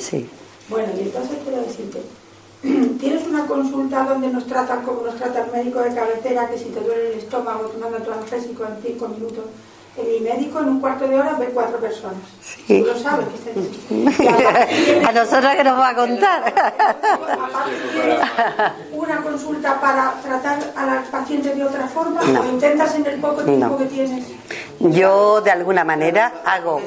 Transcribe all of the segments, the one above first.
Sí. Bueno, y entonces quiero decirte, tienes una consulta donde nos tratan como nos trata el médico de cabecera, que si te duele el estómago, tomando tu analgésico en cinco minutos. En mi médico en un cuarto de hora ve cuatro personas. Sí. Tú lo sabes que está a nosotros que nos va a contar. Una consulta para tratar a las pacientes de otra forma No. o intentas en el poco tiempo No. que tienes. Yo de alguna manera hago,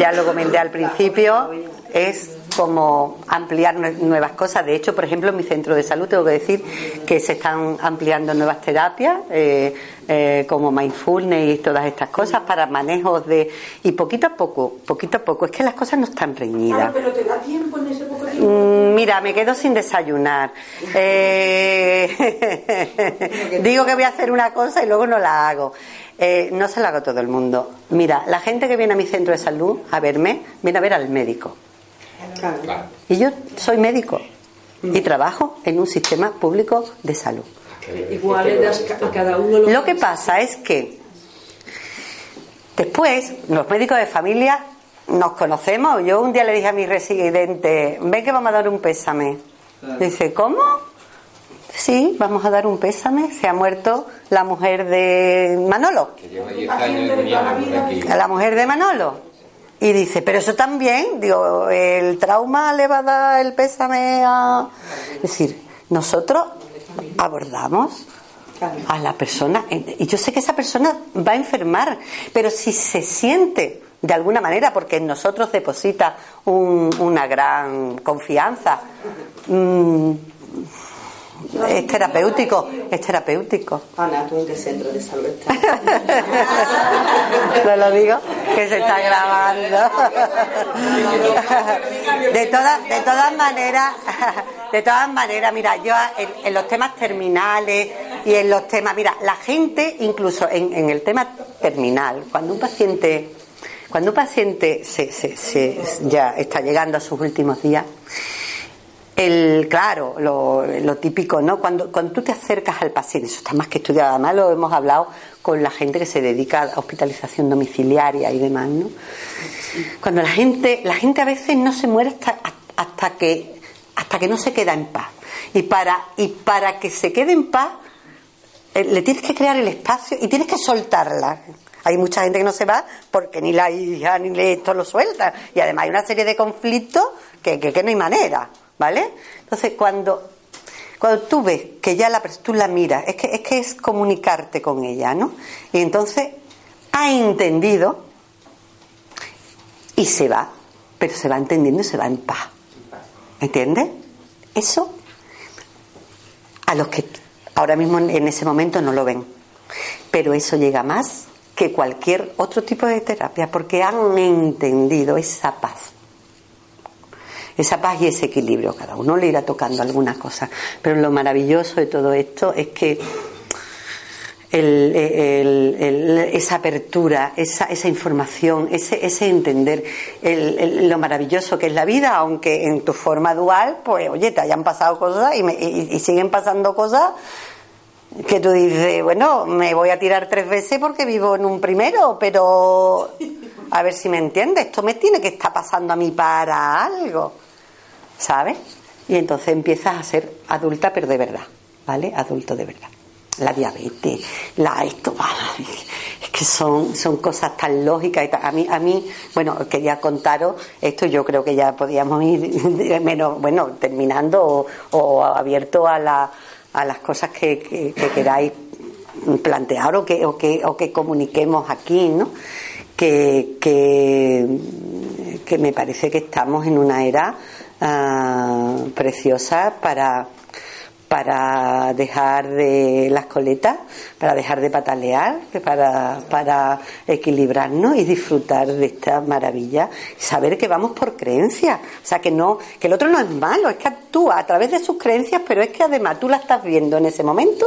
ya lo comenté al principio, es como ampliar nue- nuevas cosas. De hecho, por ejemplo, en mi centro de salud tengo que decir que se están ampliando nuevas terapias, eh, eh, como mindfulness y todas estas cosas para manejos de... Y poquito a poco, poquito a poco, es que las cosas no están reñidas. Claro, pero te da tiempo en ese poco tiempo. Mm, Mira, me quedo sin desayunar. Eh, digo que voy a hacer una cosa y luego no la hago. Eh, no se la hago a todo el mundo. Mira, la gente que viene a mi centro de salud a verme, viene a ver al médico. Y yo soy médico y trabajo en un sistema público de salud. Igual a cada uno lo, Lo que pasa es que después los médicos de familia nos conocemos. Yo un día le dije a mi residente, ven que vamos a dar un pésame. Dice, ¿cómo? Sí, vamos a dar un pésame. Se ha muerto la mujer de Manolo. Lleva 10 años viniendo aquí. A la mujer de Manolo. Y dice, pero eso también, digo, el trauma le va a dar el pésame a... Es decir, nosotros abordamos a la persona, y yo sé que esa persona va a enfermar, pero si se siente de alguna manera, porque en nosotros deposita un- una gran confianza, mm, es terapéutico, es terapéutico. Ana, tú en qué centro de salud estás. No lo digo, que se está grabando. De todas, de todas maneras, de todas maneras, mira, yo en, en los temas terminales y en los temas, mira, la gente, incluso en, en el tema terminal, cuando un paciente, cuando un paciente se, se- se- ya está llegando a sus últimos días, el, claro, lo, lo típico, ¿no? Cuando, cuando tú te acercas al paciente, eso está más que estudiado, además lo hemos hablado con la gente que se dedica a hospitalización domiciliaria y demás, ¿no? Cuando la gente, la gente a veces no se muere hasta, hasta que hasta que no se queda en paz. Y para, y para que se quede en paz, eh, le tienes que crear el espacio y tienes que soltarla. Hay mucha gente que no se va porque ni la hija ni esto lo suelta. Y además hay una serie de conflictos que, que, no hay manera, ¿vale? Entonces, cuando, cuando tú ves que ya la, tú la miras, es que, es que es comunicarte con ella, ¿no? Y entonces ha entendido y se va, pero se va entendiendo y se va en paz. ¿Entiendes? Eso a los que ahora mismo en ese momento no lo ven. Pero eso llega más que cualquier otro tipo de terapia porque han entendido esa paz. Esa paz y ese equilibrio. Cada uno le irá tocando algunas cosas. Pero lo maravilloso de todo esto es que el- el- el- esa apertura, esa, esa información, ese, ese entender lo maravilloso que es la vida, aunque en tu forma dual, pues oye, te hayan pasado cosas y, me- y- y siguen pasando cosas que tú dices, bueno, me voy a tirar tres veces porque vivo en un primero, pero a ver si me entiendes, esto me tiene que estar pasando a mí para algo, ¿sabes? Y entonces empiezas a ser adulta, pero de verdad, ¿vale? Adulto de verdad. La diabetes, la esto, es que son, son cosas tan lógicas y tan- a mí, a mí, bueno, quería contaros esto, yo creo que ya podíamos ir menos, bueno, terminando o, o abierto a la, a las cosas que, que- que queráis plantear o que, o que, o que comuniquemos aquí, ¿no? Que, que, que me parece que estamos en una era ah, preciosa para, para dejar de las coletas, para dejar de patalear, para, para equilibrarnos y disfrutar de esta maravilla. Saber que vamos por creencias. O sea, que no, que el otro no es malo, es que actúa a través de sus creencias, pero es que además tú la estás viendo en ese momento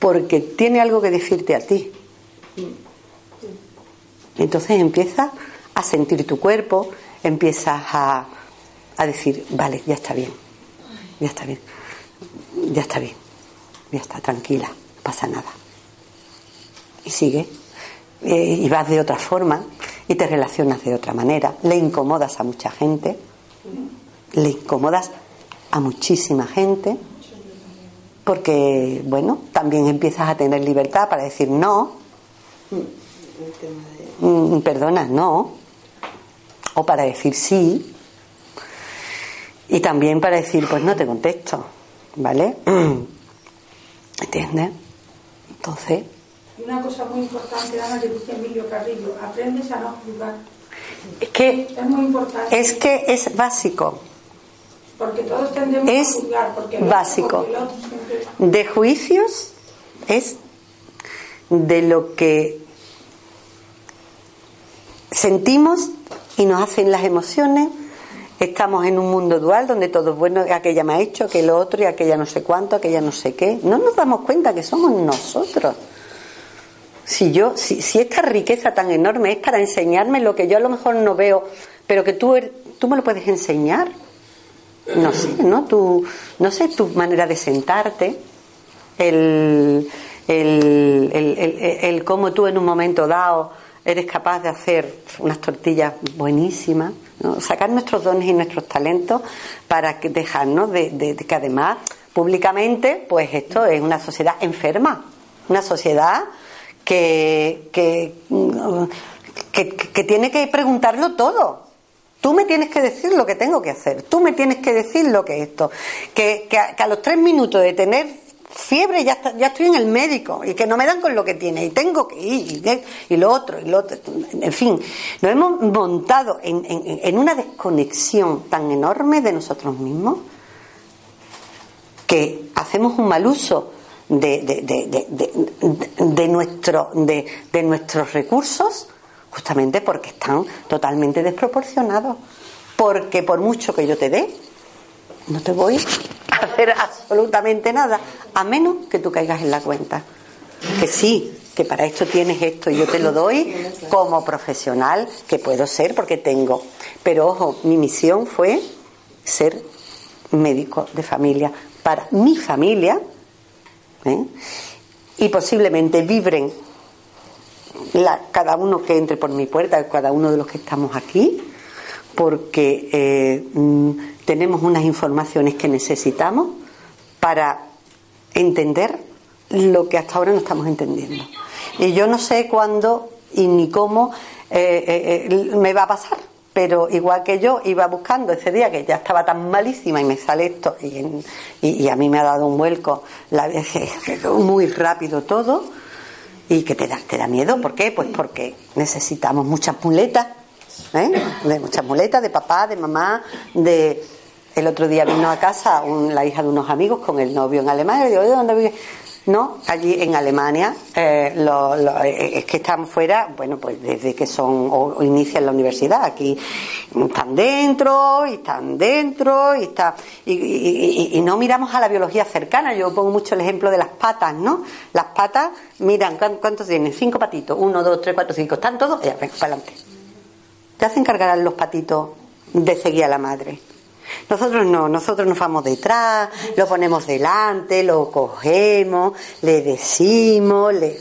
porque tiene algo que decirte a ti. Entonces empiezas a sentir tu cuerpo, empiezas a, a decir, vale, ya está bien, ya está bien, ya está bien, ya está, tranquila, no pasa nada. Y sigue, eh, y vas de otra forma, y te relacionas de otra manera. Le incomodas a mucha gente, le incomodas a muchísima gente, porque, bueno, también empiezas a tener libertad para decir no, mm, perdona, no, o para decir sí, y también para decir, pues no te contesto, ¿vale? ¿Entiendes? Entonces... Y una cosa muy importante, Ana, que dice Emilio Carrillo, aprendes a no juzgar. Es que es muy importante. Es que es básico. Porque todos tendemos es a juzgar. Porque básico. De juicios es de lo que sentimos y nos hacen las emociones Estamos en un mundo dual donde todo es bueno, aquella me ha hecho, aquel otro y aquella no sé cuánto, aquella no sé qué. No nos damos cuenta que somos nosotros. Si yo, si, si esta riqueza tan enorme es para enseñarme lo que yo a lo mejor no veo, pero que tú, er, tú me lo puedes enseñar. No sé, ¿no? Tu, no sé, tu manera de sentarte, el, el, el, el cómo tú en un momento dado eres capaz de hacer unas tortillas buenísimas sacar nuestros dones y nuestros talentos para que dejarnos de, que además públicamente pues esto es una sociedad enferma una sociedad que, que, que, tiene que preguntarlo todo Tú me tienes que decir lo que tengo que hacer, tú me tienes que decir lo que es esto. Que, que, a, los tres minutos de tener fiebre, ya, ya estoy en el médico y que no me dan con lo que tiene y tengo que ir y, lo otro y lo otro. En fin, nos hemos montado en, en, una desconexión tan enorme de nosotros mismos que hacemos un mal uso de, de, nuestro, de, de nuestros recursos justamente porque están totalmente desproporcionados. Porque por mucho que yo te dé, no te voy hacer absolutamente nada, a menos que tú caigas en la cuenta. Que sí, que para esto tienes esto y yo te lo doy como profesional, que puedo ser porque tengo. Pero ojo, mi misión fue ser médico de familia para mi familia ¿eh? y posiblemente vibren la, cada uno que entre por mi puerta, cada uno de los que estamos aquí, porque eh, mm, tenemos unas informaciones que necesitamos para entender lo que hasta ahora no estamos entendiendo. Y yo no sé cuándo y ni cómo eh, eh, me va a pasar, pero igual que yo iba buscando ese día que ya estaba tan malísima y me sale esto y, a mí me ha dado un vuelco la, muy rápido todo y que te da, te da miedo. ¿Por qué? Pues porque necesitamos muchas muletas, de muchas muletas de papá, de mamá, de el otro día vino a casa la hija de unos amigos con el novio en Alemania. Y digo, dónde vive? No, allí en Alemania, eh, eh, es que están fuera, bueno, pues desde que son o, inician la universidad, aquí están dentro y están dentro y está y, no miramos a la biología cercana. Yo pongo mucho el ejemplo de las patas, ¿no? Las patas, miran cuántos tienen, cinco patitos, uno, dos, tres, cuatro, cinco, están todos, ya, ven, para adelante. Te hacen cargar los patitos de seguir a la madre. Nosotros no, nosotros nos vamos detrás, lo ponemos delante, lo cogemos, le decimos, le...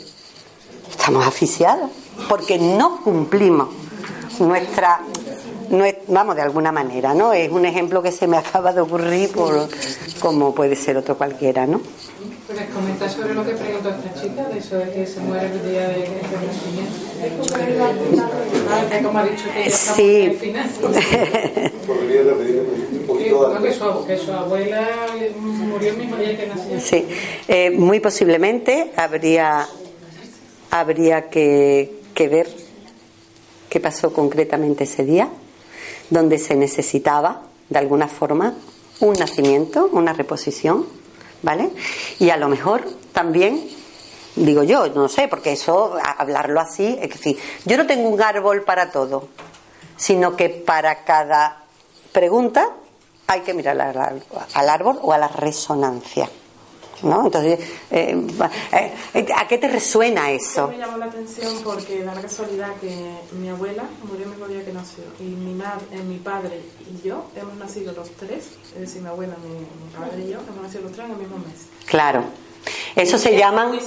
estamos asfixiados porque no cumplimos nuestra, vamos de alguna manera, ¿no? Es un ejemplo que se me acaba de ocurrir por como puede ser otro cualquiera, ¿no? ¿Puedes comentar sobre lo que preguntó esta chica, de eso de que se muere el día de, nacimiento? Ah, como ha dicho que sí. al final. Podría repetir un poquito que, su, que su abuela murió el mismo día que nació. Sí, eh, muy posiblemente habría, habría que, que ver qué pasó concretamente ese día, donde se necesitaba, de alguna forma, un nacimiento, una reposición ¿vale? Y a lo mejor también, digo yo, no sé, porque eso, hablarlo así, es decir, yo no tengo un árbol para todo, sino que para cada pregunta hay que mirar al árbol o a la resonancia. ¿No? Entonces, eh, eh, ¿a qué te resuena eso? Me llamó la atención porque da la casualidad que mi abuela murió el mismo día que nació y mi, madre, eh, mi padre y yo hemos nacido los tres, es decir, mi abuela, mi, padre y yo, hemos nacido los tres en el mismo mes. Claro. Eso se llaman... Muy.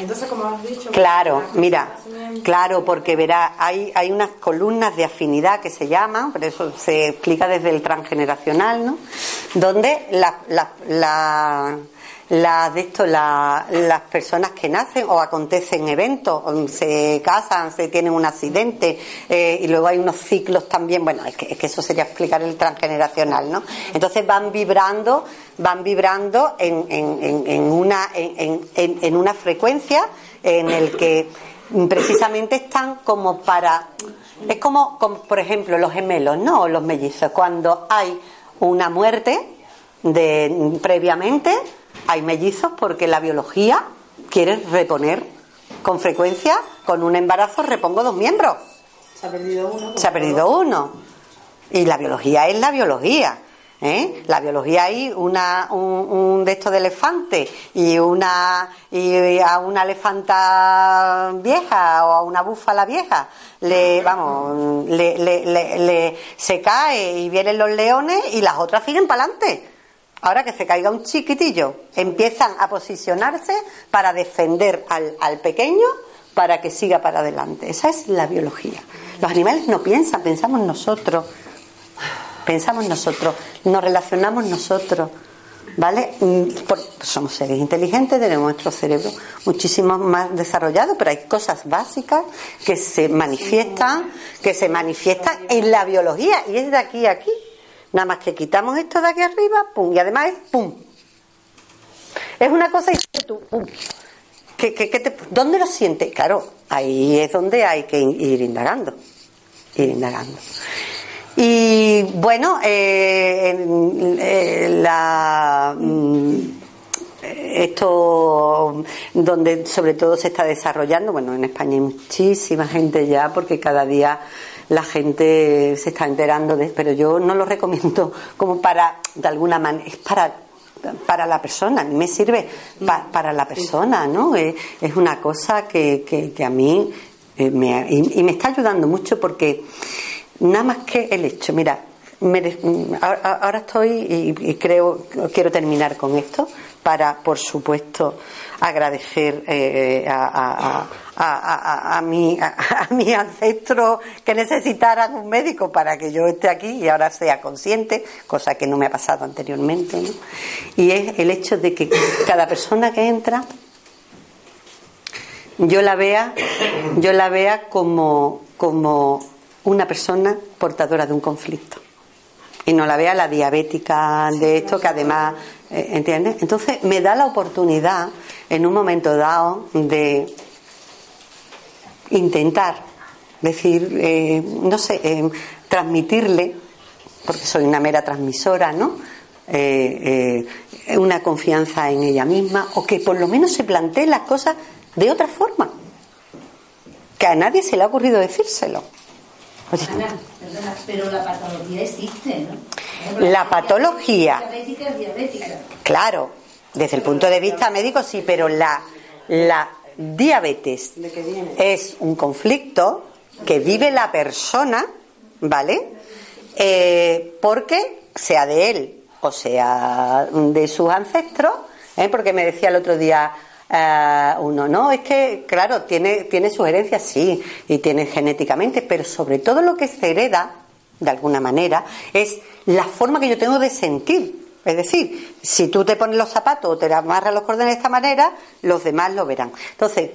Entonces, como has dicho... Claro, mira, claro, porque verá, hay, hay unas columnas de afinidad que se llaman, pero eso se explica desde el transgeneracional, ¿no? Donde la, la, la- la- de esto, la- las personas que nacen o acontecen eventos, se casan, se tienen un accidente, eh, y luego hay unos ciclos también, bueno, es que, es que eso sería explicar el transgeneracional, ¿no? Entonces van vibrando, van vibrando en, en- en- una, en- en una frecuencia en el que precisamente están como para es como, como, por ejemplo los gemelos no O los mellizos. Cuando hay una muerte de previamente hay mellizos porque la biología quiere reponer con frecuencia con un embarazo repongo dos miembros Se ha perdido uno. se ha perdido uno. Y la biología es la biología. ¿eh? La biología hay una, un, un de estos de elefante y una y a una elefanta vieja o a una búfala vieja le vamos le, le- le- le- se cae y vienen los leones y las otras siguen para adelante. Ahora que se caiga un chiquitillo, empiezan a posicionarse para defender al, al pequeño para que siga para adelante. Esa es la biología. Los animales no piensan, pensamos nosotros. Pensamos nosotros, nos relacionamos nosotros. ¿Vale? Mm, por- somos seres inteligentes, tenemos nuestro cerebro muchísimo más desarrollado, pero hay cosas básicas que se manifiestan, que se manifiestan en la biología y es de aquí a aquí. Nada más que quitamos esto de aquí arriba, pum, y además es pum. Es una cosa y tú, pum. ¿Qué- qué- qué te- ¿Dónde lo sientes? Claro, ahí es donde hay que ir indagando. Ir indagando. Y bueno, eh, eh, la, mm, esto donde sobre todo se está desarrollando, bueno, en España hay muchísima gente ya porque cada día la gente se está enterando de, pero yo no lo recomiendo como para, de alguna manera, es para para la persona, a me sirve pa- para la persona, ¿no? Es, una cosa que, que- a mí eh, me, y, y me está ayudando mucho porque nada más que el hecho, mira, mere- ahora, estoy y, y creo, quiero terminar con esto para, por supuesto, agradecer eh, a, a, a, a- a mi, a, a mis ancestros que necesitaran un médico para que yo esté aquí y ahora sea consciente, cosa que no me ha pasado anteriormente. ¿no? Y es el hecho de que cada persona que entra yo la vea, yo la vea como, como una persona portadora de un conflicto. Y no la vea la diabética de esto, que además, eh, ¿entiendes? Entonces me da la oportunidad en un momento dado de intentar decir, eh, no sé, eh, transmitirle, porque soy una mera transmisora, ¿no? Eh, eh, una confianza en ella misma, o que por lo menos se plantee las cosas de otra forma, que a nadie se le ha ocurrido decírselo. Oye, tú- Ana, perdona, pero la patología existe, ¿no? La patología. Diabética es diabética. Claro, desde el punto de vista médico sí, pero la, la diabetes ¿De qué viene? es un conflicto que vive la persona, ¿vale? Eh, porque sea de él o sea de sus ancestros, ¿eh? porque me decía el otro día eh, uno, no, es que, claro, tiene, tiene sus herencias, sí, y tiene genéticamente, pero sobre todo lo que se hereda, de alguna manera, es la forma que yo tengo de sentir. Es decir, si tú te pones los zapatos o te amarras los cordones de esta manera, los demás lo verán. Entonces,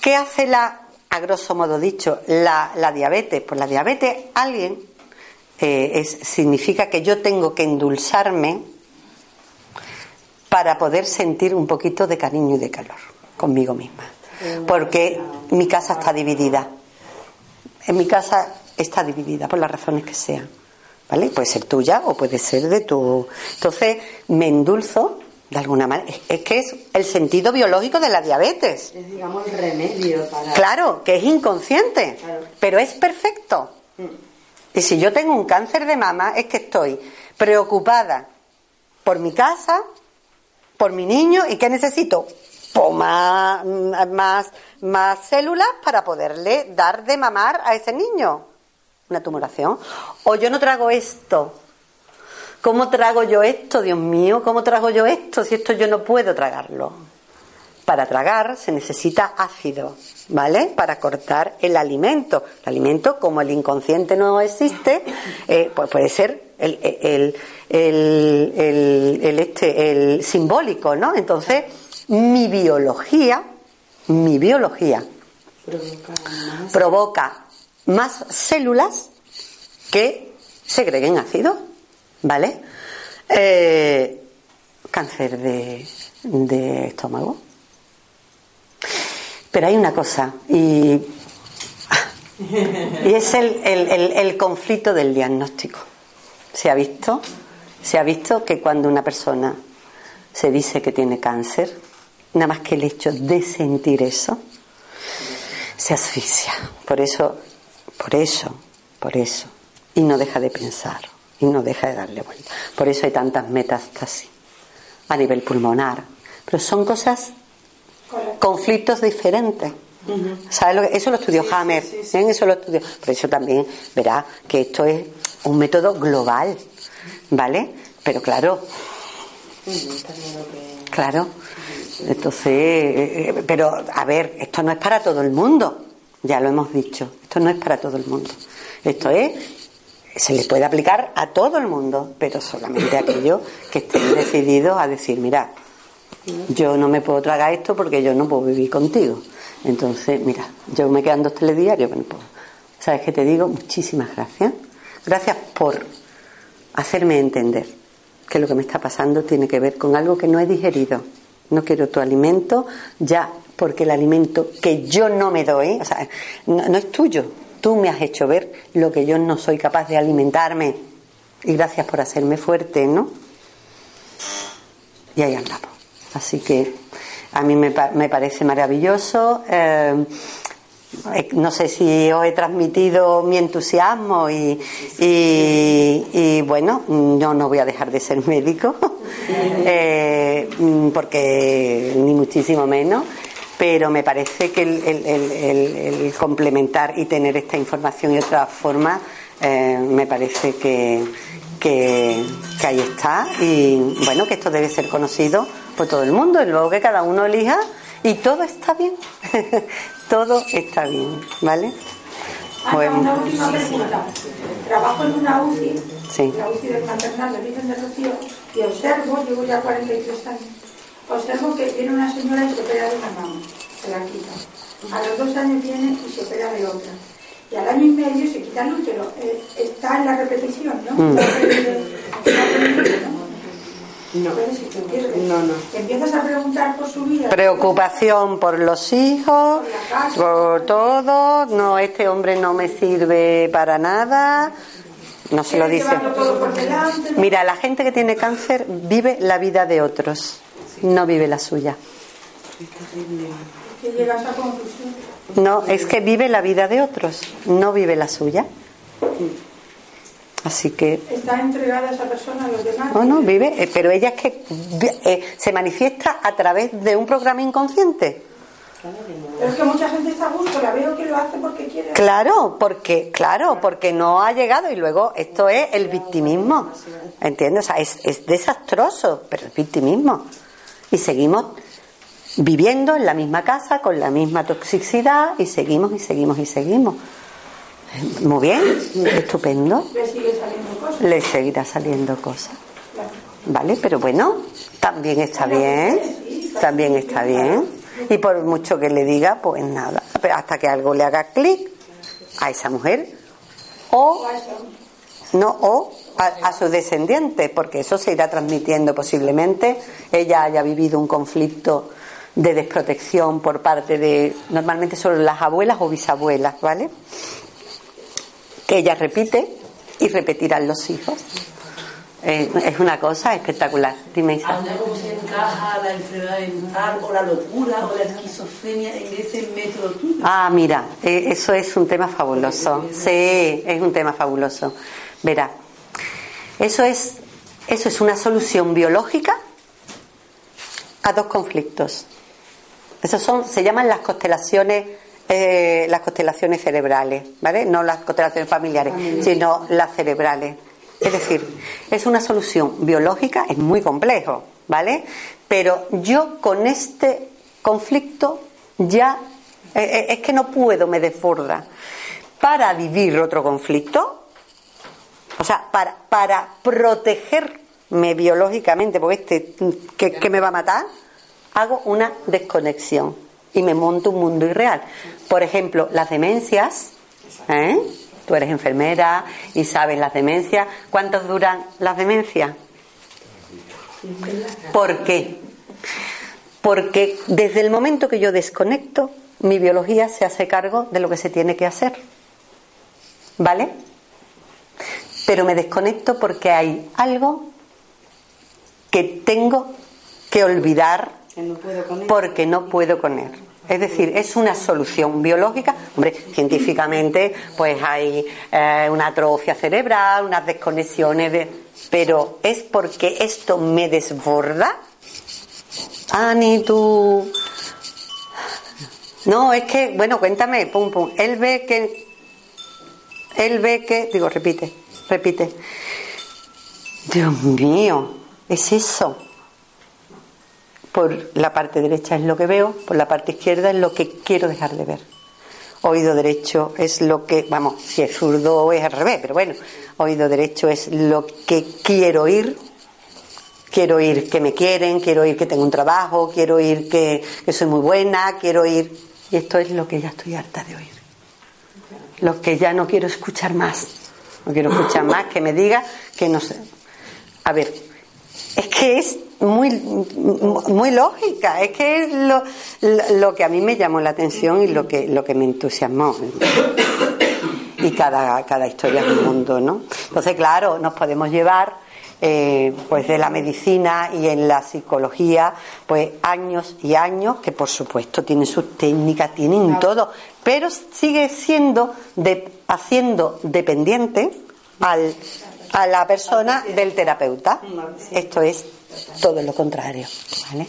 ¿qué hace la, a grosso modo dicho, la, la diabetes? Pues la diabetes, alguien, eh, es, significa que yo tengo que endulzarme para poder sentir un poquito de cariño y de calor conmigo misma. Porque mi casa está dividida. En mi casa está dividida por las razones que sean. ¿Vale? Puede ser tuya o puede ser de tu. Entonces, me endulzo de alguna manera. Es- que es el sentido biológico de la diabetes. Es, digamos, el remedio para. Claro, que es inconsciente, Claro. pero es perfecto. Y si yo tengo un cáncer de mama, es que estoy preocupada por mi casa, por mi niño, y que necesito más, más, más células para poderle dar de mamar a ese niño. Una tumoración. O yo no trago esto. ¿Cómo trago yo esto, Dios mío? ¿Cómo trago yo esto si esto yo no puedo tragarlo? para tragar se necesita ácido, ¿vale? Para cortar el alimento. El alimento, como el inconsciente no existe, eh, pues puede ser el, el, el, el, este, el simbólico, ¿no? Entonces, mi biología, mi biología provoca más células que segreguen ácido, ¿vale? Eh, cáncer de, estómago. Pero hay una cosa, y, es el, el, conflicto del diagnóstico. Se ha visto, se ha visto que cuando una persona se dice que tiene cáncer, nada más que el hecho de sentir eso, se asfixia. Por eso, por eso, por eso. Y no deja de pensar, y no deja de darle vuelta. Por eso hay tantas metástasis a nivel pulmonar. Pero son cosas, conflictos diferentes. ¿Sabes lo que? Eso lo estudió Hammer. ¿eh? Eso lo estudió. Por eso también verá que esto es un método global. ¿Vale? Pero claro. Claro. Entonces, eh, eh, pero a ver, esto no es para todo el mundo. Ya lo hemos dicho. Esto no es para todo el mundo. Esto es se le puede aplicar a todo el mundo, pero solamente a aquellos que estén decididos a decir, mira, yo no me puedo tragar esto porque yo no puedo vivir contigo. Entonces, mira, yo me quedan dos telediarios, bueno, pues, ¿sabes qué te digo? Muchísimas gracias. Gracias por hacerme entender que lo que me está pasando tiene que ver con algo que no he digerido. No quiero tu alimento ya porque el alimento que yo no me doy, o sea, no es tuyo, Tú me has hecho ver lo que yo no soy capaz de alimentarme. Y gracias por hacerme fuerte, ¿no? Y ahí andamos. Así que a mí me, me parece maravilloso. Eh, no sé si os he transmitido mi entusiasmo y, y, bueno, yo no voy a dejar de ser médico, eh, porque ni muchísimo menos pero me parece que el, complementar y tener esta información y otra forma eh, me parece que, que, ahí está. Y bueno que esto debe ser conocido por todo el mundo. Y luego que cada uno elija. Y todo está bien. Todo está bien ¿vale? una última pregunta. Trabajo en una UCI, la UCI del maternal de Virgen de Rocío, y observo, llevo ya 43 años, observo que viene una señora y se opera de una mano, se la quita. A los dos años viene y se opera de otra. Y al año y medio se quita el útero. Eh, está en la repetición, ¿no? Mm. No. No, no. Empiezas a preguntar por su vida. Preocupación por los hijos, por, todo. No, este hombre no me sirve para nada. No se lo dice. Mira, la gente que tiene cáncer vive la vida de otros no vive la suya. No, es que vive la vida de otros, no vive la suya. Así que. Está entregada esa persona a los demás. No, no, vive, eh, pero ella es que eh, se manifiesta a través de un programa inconsciente. Pero es que mucha gente está a gusto, la veo que lo hace porque quiere. Claro, porque, claro, porque no ha llegado y luego esto es el victimismo. ¿Entiendes? O sea, es, es desastroso, pero es victimismo y seguimos viviendo en la misma casa con la misma toxicidad y seguimos y seguimos y seguimos. Muy bien, estupendo. Le sigue saliendo cosas. Le seguirá saliendo cosas. Vale, pero bueno, también está bien, también está bien. Y por mucho que le diga, pues nada, hasta que algo le haga clic a esa mujer o no o a, su descendiente, porque eso se irá transmitiendo posiblemente. Ella haya vivido un conflicto de desprotección por parte de, normalmente son las abuelas o bisabuelas, ¿vale? Que ella repite y repetirán los hijos. es una cosa espectacular. Dime, Isa. ¿Cómo se encaja la enfermedad mental o la locura o la esquizofrenia en ese método tuyo? Ah, mira, eh, eso es un tema fabuloso. Sí, es un tema fabuloso. Verá, eso es, eso es una solución biológica a dos conflictos. Esos son, se llaman las constelaciones, eh, las constelaciones cerebrales, ¿vale? No las constelaciones familiares, sino las cerebrales. Es decir, es una solución biológica, es muy complejo, ¿vale? Pero yo con este conflicto ya eh, eh, es que no puedo, me desborda. Para vivir otro conflicto, o sea, para, para protegerme biológicamente, porque este que, me va a matar, hago una desconexión y me monto un mundo irreal. Por ejemplo, las demencias, ¿eh? tú eres enfermera y sabes las demencias, ¿cuántos duran las demencias? ¿Por qué? Porque desde el momento que yo desconecto, mi biología se hace cargo de lo que se tiene que hacer. ¿Vale? Pero me desconecto porque hay algo que tengo que olvidar porque no puedo con él. Es decir, es una solución biológica. Hombre, científicamente, pues hay eh, una atrofia cerebral, unas desconexiones, de... pero es porque esto me desborda. Ani, tú. No, es que, bueno, cuéntame, pum, pum. Él ve que. Él ve que. Digo, repite, repite. Dios mío, es eso por la parte derecha es lo que veo, por la parte izquierda es lo que quiero dejar de ver. Oído derecho es lo que, vamos, si es zurdo es al revés, pero bueno, oído derecho es lo que quiero oír. Quiero oír que me quieren, quiero oír que tengo un trabajo, quiero oír que, que soy muy buena, quiero oír. Y esto es lo que ya estoy harta de oír. Lo que ya no quiero escuchar más. No quiero escuchar más que me diga que no sé. A ver, es que es muy, muy lógica, es que es lo, lo, que a mí me llamó la atención y lo que, lo que me entusiasmó. Y cada, cada historia es un mundo, ¿no? Entonces, claro, nos podemos llevar eh, pues de la medicina y en la psicología, pues años y años, que por supuesto tienen sus técnicas, tienen todo, pero sigue siendo de, haciendo dependiente al a la persona del terapeuta. Esto es todo lo contrario, ¿vale?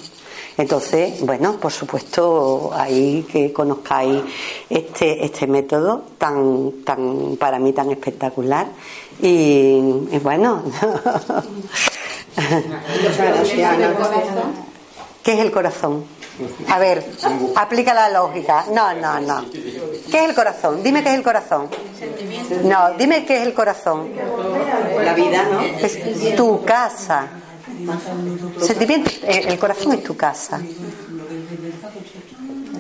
Entonces, bueno, por supuesto, ahí que conozcáis este, este método tan, tan, para mí tan espectacular. Y, bueno. ¿Qué es el corazón? A ver, aplica la lógica. No, no, no. ¿Qué es el corazón? Dime qué es el corazón. No, dime qué es el corazón. La vida, ¿no? Es tu casa. Sentimiento, eh, el corazón es tu casa.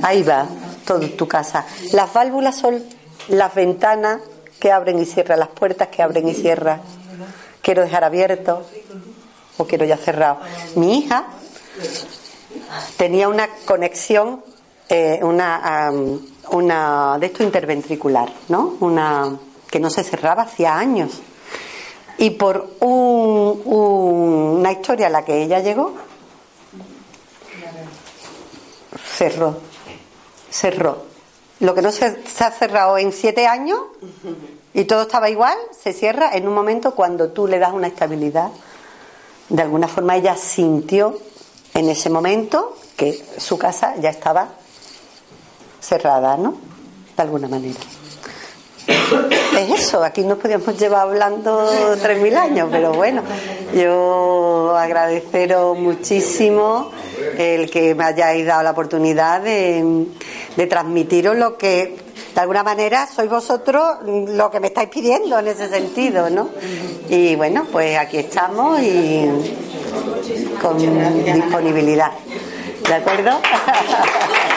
Ahí va, todo tu casa. Las válvulas son las ventanas abren y cierran, las puertas que abren y cierran. Quiero dejar abierto o quiero ya cerrado. Mi hija tenía una conexión, eh, una, una de esto interventricular, ¿no? Una que no se cerraba hacía años. Y por una historia a la que ella llegó, cerró, cerró. Lo que no se ha cerrado en siete años y todo estaba igual, se cierra en un momento cuando tú le das una estabilidad. De alguna forma ella sintió en ese momento que su casa ya estaba cerrada, ¿no? De alguna manera. Es eso, aquí nos podíamos llevar hablando 3.000 años, pero bueno, yo agradeceros muchísimo el que me hayáis dado la oportunidad de, de transmitiros lo que de alguna manera sois vosotros lo que me estáis pidiendo en ese sentido, ¿no? Y bueno, pues aquí estamos y con disponibilidad. ¿De acuerdo?